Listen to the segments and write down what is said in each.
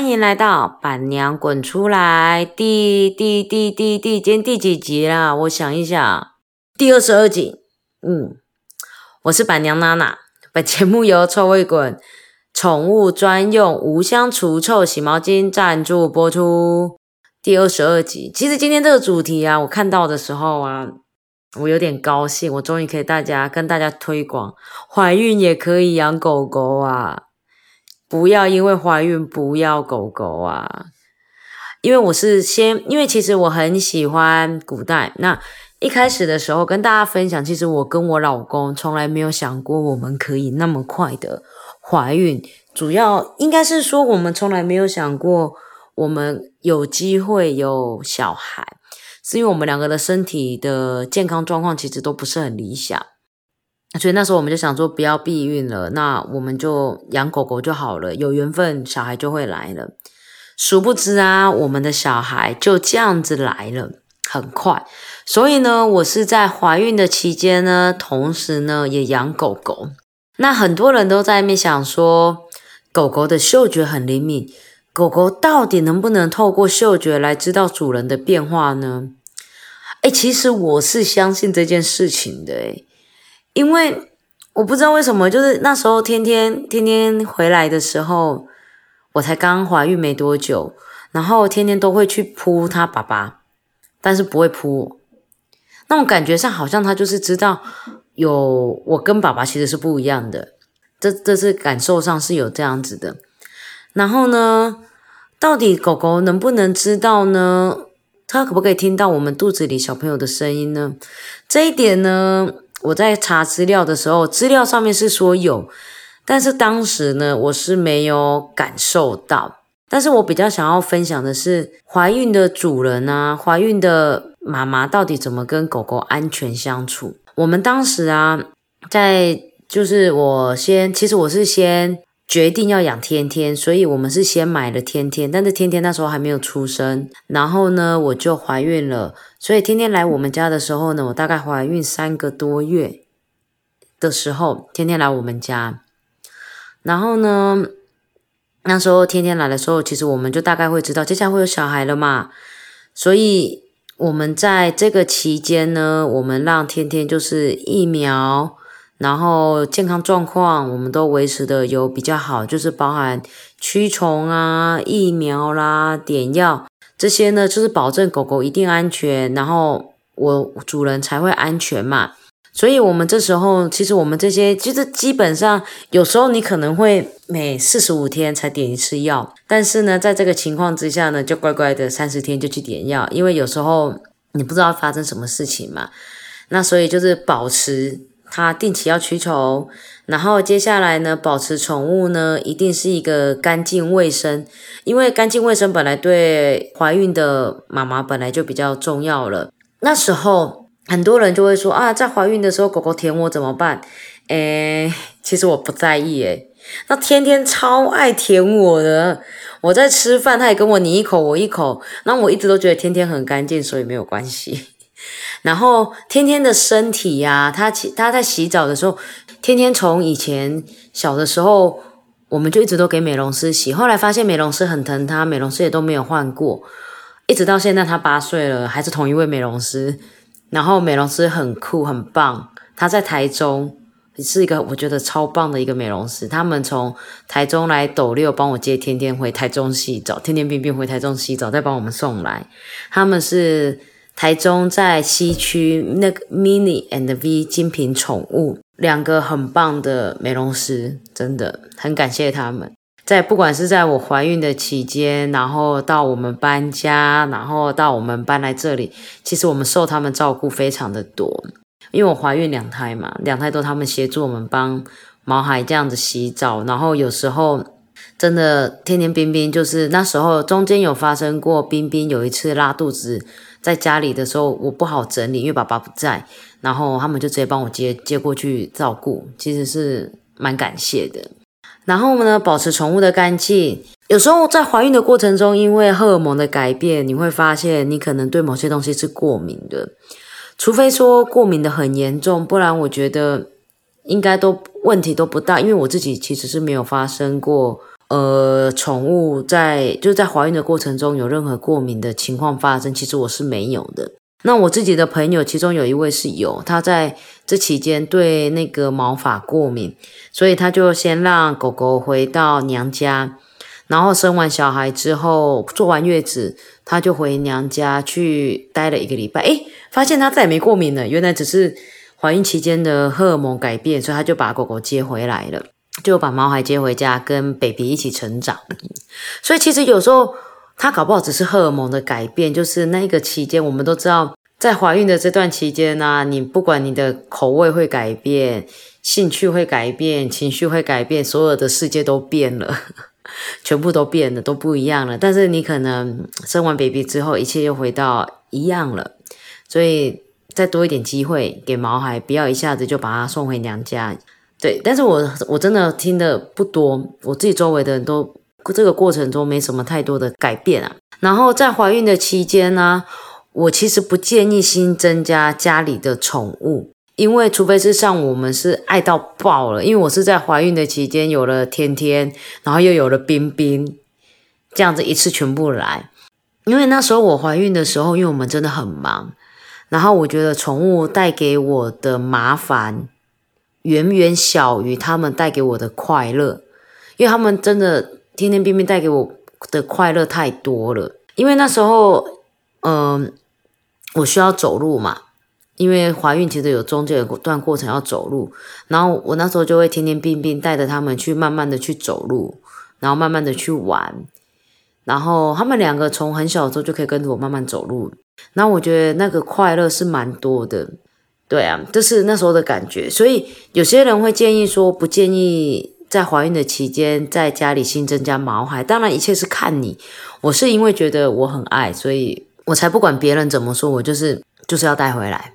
欢迎来到板娘滚出来第第第第第今天第几集啦？我想一想，第二十二集。嗯，我是板娘娜娜。本节目由臭味滚宠物专用无香除臭洗毛巾赞助播出。第二十二集，其实今天这个主题啊，我看到的时候啊，我有点高兴，我终于可以大家跟大家推广，怀孕也可以养狗狗啊。不要因为怀孕不要狗狗啊！因为我是先，因为其实我很喜欢古代。那一开始的时候跟大家分享，其实我跟我老公从来没有想过我们可以那么快的怀孕。主要应该是说，我们从来没有想过我们有机会有小孩，是因为我们两个的身体的健康状况其实都不是很理想。所以那时候我们就想说，不要避孕了，那我们就养狗狗就好了，有缘分小孩就会来了。殊不知啊，我们的小孩就这样子来了，很快。所以呢，我是在怀孕的期间呢，同时呢也养狗狗。那很多人都在那边想说，狗狗的嗅觉很灵敏，狗狗到底能不能透过嗅觉来知道主人的变化呢？哎，其实我是相信这件事情的，哎。因为我不知道为什么，就是那时候天天天天回来的时候，我才刚怀孕没多久，然后天天都会去扑他爸爸，但是不会扑我。那种感觉上，好像他就是知道有我跟爸爸其实是不一样的，这这是感受上是有这样子的。然后呢，到底狗狗能不能知道呢？它可不可以听到我们肚子里小朋友的声音呢？这一点呢？我在查资料的时候，资料上面是说有，但是当时呢，我是没有感受到。但是我比较想要分享的是，怀孕的主人啊，怀孕的妈妈到底怎么跟狗狗安全相处？我们当时啊，在就是我先，其实我是先。决定要养天天，所以我们是先买了天天，但是天天那时候还没有出生，然后呢我就怀孕了，所以天天来我们家的时候呢，我大概怀孕三个多月的时候，天天来我们家，然后呢那时候天天来的时候，其实我们就大概会知道接下来会有小孩了嘛，所以我们在这个期间呢，我们让天天就是疫苗。然后健康状况我们都维持的有比较好，就是包含驱虫啊、疫苗啦、点药这些呢，就是保证狗狗一定安全，然后我主人才会安全嘛。所以，我们这时候其实我们这些其实基本上有时候你可能会每四十五天才点一次药，但是呢，在这个情况之下呢，就乖乖的三十天就去点药，因为有时候你不知道发生什么事情嘛。那所以就是保持。它定期要驱虫，然后接下来呢，保持宠物呢一定是一个干净卫生，因为干净卫生本来对怀孕的妈妈本来就比较重要了。那时候很多人就会说啊，在怀孕的时候狗狗舔我怎么办？诶，其实我不在意诶，那天天超爱舔我的，我在吃饭它也跟我你一口我一口，那我一直都觉得天天很干净，所以没有关系。然后天天的身体呀，他洗他在洗澡的时候，天天从以前小的时候，我们就一直都给美容师洗。后来发现美容师很疼他，美容师也都没有换过，一直到现在他八岁了，还是同一位美容师。然后美容师很酷很棒，他在台中是一个我觉得超棒的一个美容师。他们从台中来斗六帮我接天天回台中洗澡，天天冰冰回台中洗澡，再帮我们送来。他们是。台中在西区那个 Mini and V 精品宠物，两个很棒的美容师，真的很感谢他们。在不管是在我怀孕的期间，然后到我们搬家，然后到我们搬来这里，其实我们受他们照顾非常的多。因为我怀孕两胎嘛，两胎都他们协助我们帮毛孩这样子洗澡，然后有时候真的天天冰冰就是那时候中间有发生过，冰冰有一次拉肚子。在家里的时候，我不好整理，因为爸爸不在，然后他们就直接帮我接接过去照顾，其实是蛮感谢的。然后呢，保持宠物的干净。有时候在怀孕的过程中，因为荷尔蒙的改变，你会发现你可能对某些东西是过敏的，除非说过敏的很严重，不然我觉得应该都问题都不大。因为我自己其实是没有发生过呃，宠物在就是在怀孕的过程中有任何过敏的情况发生，其实我是没有的。那我自己的朋友，其中有一位是有，他在这期间对那个毛发过敏，所以他就先让狗狗回到娘家，然后生完小孩之后，坐完月子，他就回娘家去待了一个礼拜，诶，发现他再也没过敏了，原来只是怀孕期间的荷尔蒙改变，所以他就把狗狗接回来了。就把毛孩接回家，跟 baby 一起成长。所以其实有时候他搞不好只是荷尔蒙的改变，就是那个期间，我们都知道，在怀孕的这段期间呢，你不管你的口味会改变，兴趣会改变，情绪会改变，所有的世界都变了，全部都变了，都不一样了。但是你可能生完 baby 之后，一切又回到一样了。所以再多一点机会给毛孩，不要一下子就把他送回娘家。对，但是我我真的听的不多，我自己周围的人都这个过程中没什么太多的改变啊。然后在怀孕的期间呢，我其实不建议新增加家里的宠物，因为除非是像我们是爱到爆了，因为我是在怀孕的期间有了天天，然后又有了冰冰，这样子一次全部来。因为那时候我怀孕的时候，因为我们真的很忙，然后我觉得宠物带给我的麻烦。远远小于他们带给我的快乐，因为他们真的天天冰冰带给我的快乐太多了。因为那时候，嗯，我需要走路嘛，因为怀孕其实有中间有段过程要走路，然后我那时候就会天天冰冰带着他们去慢慢的去走路，然后慢慢的去玩，然后他们两个从很小的时候就可以跟着我慢慢走路，那我觉得那个快乐是蛮多的。对啊，这是那时候的感觉，所以有些人会建议说，不建议在怀孕的期间在家里新增加毛孩。当然，一切是看你。我是因为觉得我很爱，所以我才不管别人怎么说，我就是就是要带回来。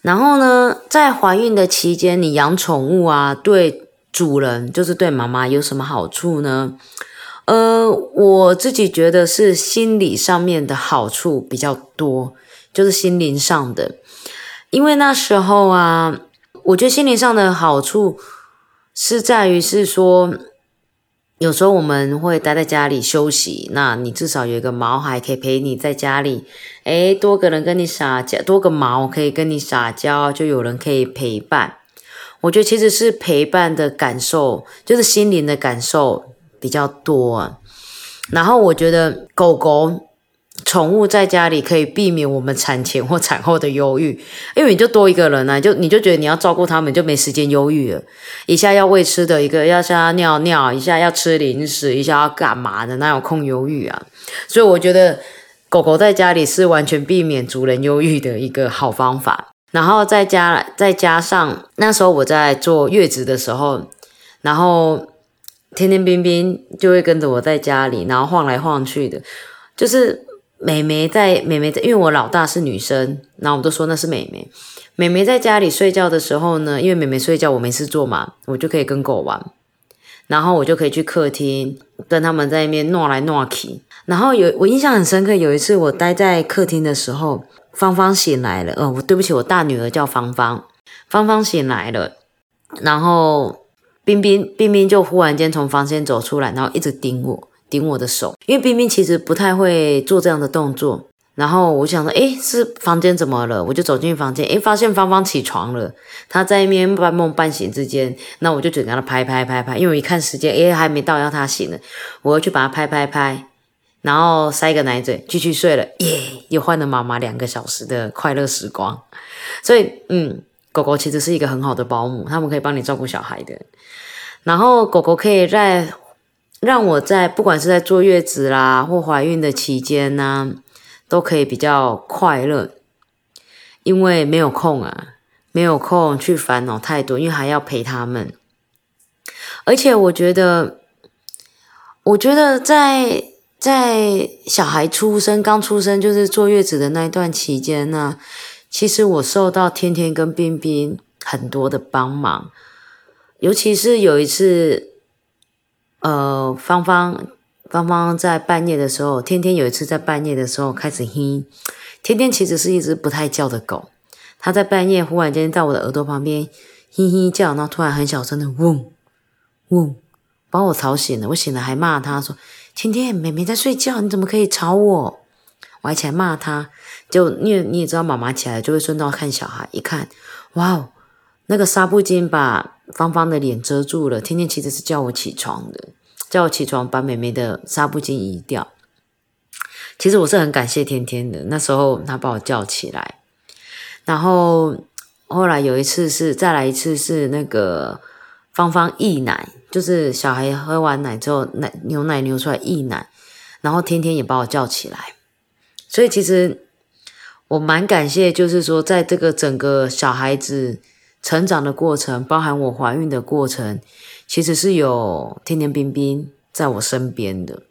然后呢，在怀孕的期间，你养宠物啊，对主人就是对妈妈有什么好处呢？呃，我自己觉得是心理上面的好处比较多，就是心灵上的。因为那时候啊，我觉得心理上的好处是在于是说，有时候我们会待在家里休息，那你至少有一个毛孩可以陪你在家里，诶，多个人跟你撒娇，多个毛可以跟你撒娇，就有人可以陪伴。我觉得其实是陪伴的感受，就是心灵的感受比较多。然后我觉得狗狗。宠物在家里可以避免我们产前或产后的忧郁，因为你就多一个人呢，就你就觉得你要照顾他们，就没时间忧郁了。一下要喂吃的，一个要下尿尿，一下要吃零食，一下要干嘛的，哪有空忧郁啊？所以我觉得狗狗在家里是完全避免主人忧郁的一个好方法。然后再加再加上那时候我在坐月子的时候，然后天天冰冰就会跟着我在家里，然后晃来晃去的，就是。美眉在美眉在，因为我老大是女生，然后我们都说那是美眉。美眉在家里睡觉的时候呢，因为美眉睡觉我没事做嘛，我就可以跟狗玩，然后我就可以去客厅跟他们在那边闹来闹去。然后有我印象很深刻，有一次我待在客厅的时候，芳芳醒来了。哦，我对不起，我大女儿叫芳芳，芳芳醒来了，然后冰冰冰冰就忽然间从房间走出来，然后一直盯我。顶我的手，因为冰冰其实不太会做这样的动作。然后我想说，诶，是房间怎么了？我就走进房间，诶，发现芳芳起床了。她在一边半梦半醒之间，那我就准备她拍拍拍拍，因为我一看时间，诶，还没到要她醒了，我要去把她拍拍拍，然后塞个奶嘴，继续睡了。耶，又换了妈妈两个小时的快乐时光。所以，嗯，狗狗其实是一个很好的保姆，他们可以帮你照顾小孩的。然后狗狗可以在。让我在不管是在坐月子啦或怀孕的期间呢，都可以比较快乐，因为没有空啊，没有空去烦恼太多，因为还要陪他们。而且我觉得，我觉得在在小孩出生刚出生就是坐月子的那一段期间呢，其实我受到天天跟冰冰很多的帮忙，尤其是有一次。呃，芳芳，芳芳在半夜的时候，天天有一次在半夜的时候开始哼。天天其实是一只不太叫的狗，它在半夜忽然间在我的耳朵旁边哼哼叫，然后突然很小声的嗡嗡把我吵醒了。我醒了还骂它说：“天天，妹妹在睡觉，你怎么可以吵我？”我还起来骂它。就你你也知道，妈妈起来就会顺道看小孩，一看，哇哦，那个纱布巾把芳芳的脸遮住了。天天其实是叫我起床的，叫我起床把妹妹的纱布巾移掉。其实我是很感谢天天的，那时候他把我叫起来，然后后来有一次是再来一次是那个芳芳溢奶，就是小孩喝完奶之后奶牛奶流出来溢奶，然后天天也把我叫起来，所以其实我蛮感谢，就是说在这个整个小孩子成长的过程，包含我怀孕的过程，其实是有天天冰冰在我身边的。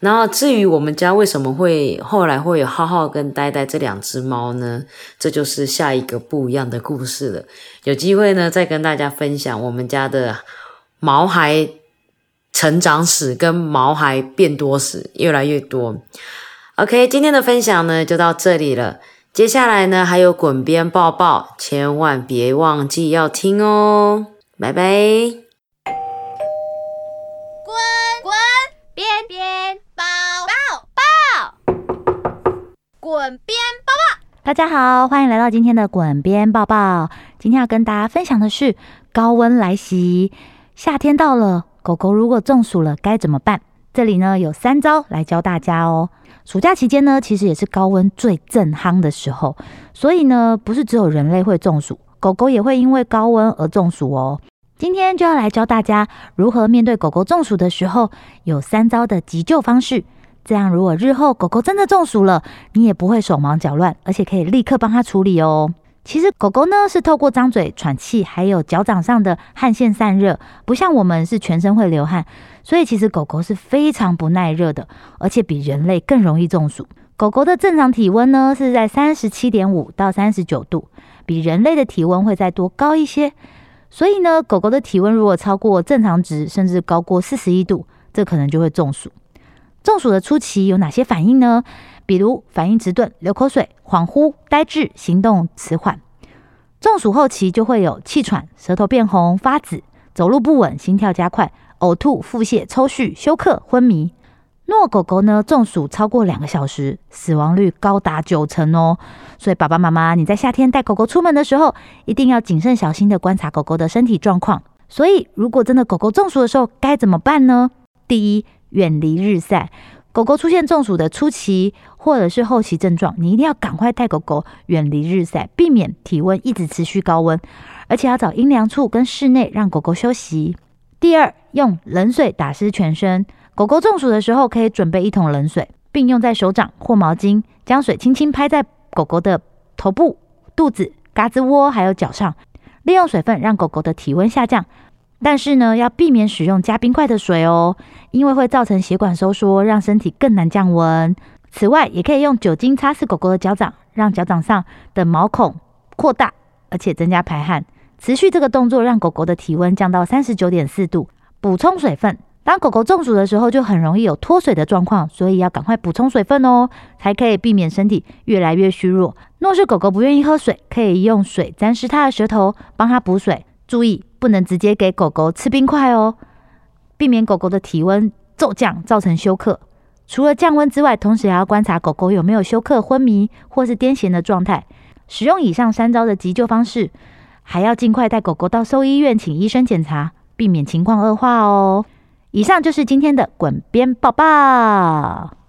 然后至于我们家为什么会后来会有浩浩跟呆呆这两只猫呢？这就是下一个不一样的故事了。有机会呢，再跟大家分享我们家的毛孩成长史跟毛孩变多史，越来越多。OK，今天的分享呢就到这里了。接下来呢还有滚边抱抱，千万别忘记要听哦。拜拜。滚滚边边抱抱抱，滚边抱抱！大家好，欢迎来到今天的滚边抱抱。今天要跟大家分享的是高温来袭，夏天到了，狗狗如果中暑了该怎么办？这里呢有三招来教大家哦。暑假期间呢，其实也是高温最正夯的时候，所以呢，不是只有人类会中暑，狗狗也会因为高温而中暑哦。今天就要来教大家如何面对狗狗中暑的时候，有三招的急救方式。这样，如果日后狗狗真的中暑了，你也不会手忙脚乱，而且可以立刻帮它处理哦。其实狗狗呢是透过张嘴喘气，还有脚掌上的汗腺散热，不像我们是全身会流汗，所以其实狗狗是非常不耐热的，而且比人类更容易中暑。狗狗的正常体温呢是在三十七点五到三十九度，比人类的体温会再多高一些。所以呢，狗狗的体温如果超过正常值，甚至高过四十一度，这可能就会中暑。中暑的初期有哪些反应呢？比如反应迟钝、流口水、恍惚、呆滞、行动迟缓。中暑后期就会有气喘、舌头变红、发紫、走路不稳、心跳加快、呕吐、腹泻、抽搐、休克、昏迷。若狗狗呢中暑超过两个小时，死亡率高达九成哦。所以爸爸妈妈，你在夏天带狗狗出门的时候，一定要谨慎小心的观察狗狗的身体状况。所以，如果真的狗狗中暑的时候该怎么办呢？第一。远离日晒，狗狗出现中暑的初期或者是后期症状，你一定要赶快带狗狗远离日晒，避免体温一直持续高温，而且要找阴凉处跟室内让狗狗休息。第二，用冷水打湿全身。狗狗中暑的时候，可以准备一桶冷水，并用在手掌或毛巾，将水轻轻拍在狗狗的头部、肚子、嘎吱窝还有脚上，利用水分让狗狗的体温下降。但是呢，要避免使用加冰块的水哦，因为会造成血管收缩，让身体更难降温。此外，也可以用酒精擦拭狗狗的脚掌，让脚掌上的毛孔扩大，而且增加排汗。持续这个动作，让狗狗的体温降到三十九点四度。补充水分，当狗狗中暑的时候，就很容易有脱水的状况，所以要赶快补充水分哦，才可以避免身体越来越虚弱。若是狗狗不愿意喝水，可以用水沾湿它的舌头，帮它补水。注意，不能直接给狗狗吃冰块哦，避免狗狗的体温骤降造成休克。除了降温之外，同时还要观察狗狗有没有休克、昏迷或是癫痫的状态。使用以上三招的急救方式，还要尽快带狗狗到兽医院请医生检查，避免情况恶化哦。以上就是今天的滚边抱抱。